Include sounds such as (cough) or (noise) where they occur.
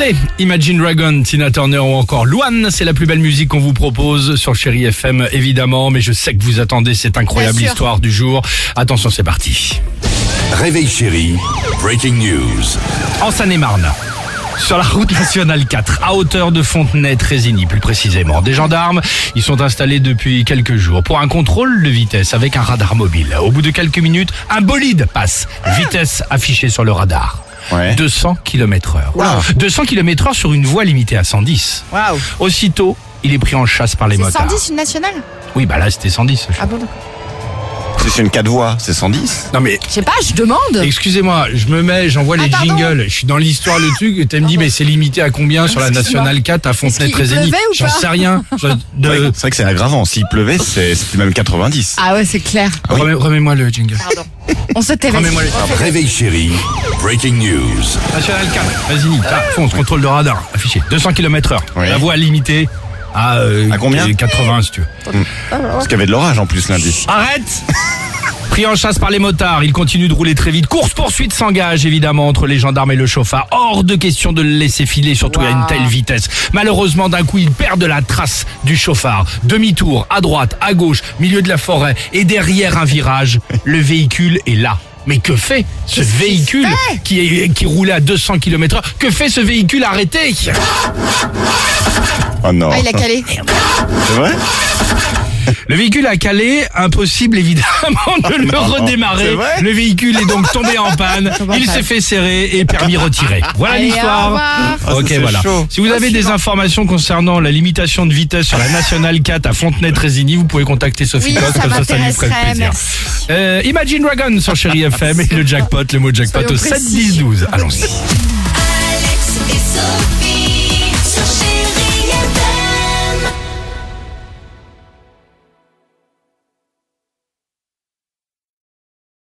Allez, Imagine Dragon, Tina Turner ou encore Luan, c'est la plus belle musique qu'on vous propose sur Chéri FM évidemment, mais je sais que vous attendez cette incroyable histoire du jour. Attention, c'est parti. Réveil chéri, breaking news. En Seine-et-Marne. Sur la route nationale 4, à hauteur de Fontenay-Trésigny plus précisément. Des gendarmes, ils sont installés depuis quelques jours pour un contrôle de vitesse avec un radar mobile. Au bout de quelques minutes, un bolide passe. Vitesse affichée sur le radar. Ouais. 200 km heure. Wow. 200 km heure sur une voie limitée à 110. Waouh. Aussitôt, il est pris en chasse par les C'est motards. 110 une nationale? Oui, bah là c'était 110. Ah bon c'est une 4 voies, c'est 110. Non mais Je sais pas, je demande. Excusez-moi, je me mets, j'envoie Ah, les pardon. jingles, je suis dans l'histoire, le truc, et tu me dis, mais c'est limité à combien sur la. Nationale 4 à ou J'en sais rien. (laughs) De- Ouais, c'est vrai que c'est aggravant. S'il pleuvait, c'est- c'était même 90. Ah ouais, c'est clair. oui. Remets- Remets-moi le jingle. Pardon. On se le Réveil chéri, breaking news. Nationale 4, vas-y, ah, fonce, contrôle de radar, affiché, 200 km heure. Oui. La voie limitée à, euh, À combien 80 si tu veux. Parce qu'il y avait de l'orage en plus lundi. Arrête Pris en chasse par les motards, il continue de rouler très vite. Course-poursuite s'engage évidemment entre les gendarmes et le chauffard. Hors de question de le laisser filer, surtout à une telle vitesse. Malheureusement, d'un coup, il perd de la trace du chauffard. Demi-tour, à droite, à gauche, milieu de la forêt et derrière un virage. Le véhicule est là. Mais que fait ce véhicule fait qui, est- qui roulait à 200 km heure? Que fait ce véhicule arrêté? Oh non. Ah, il a calé. C'est vrai? Le véhicule a calé, impossible évidemment de le non, redémarrer. Le véhicule est donc tombé en panne, (laughs) il s'est fait serrer et permis retiré. Voilà l'histoire. Ah, Ok voilà. chaud. Si vous avez des informations concernant la limitation de vitesse sur la nationale 4 à Fontenay-Trésigny, vous pouvez contacter Sophie Oui, Coste, ça comme ça ça lui ferait m'intéresserait, plaisir. merci. Euh, Imagine Dragon sur Chéri (laughs) FM et le jackpot, le mot jackpot Soyons au 7 précis. 10 12. Allons-y. Alex et Sophie.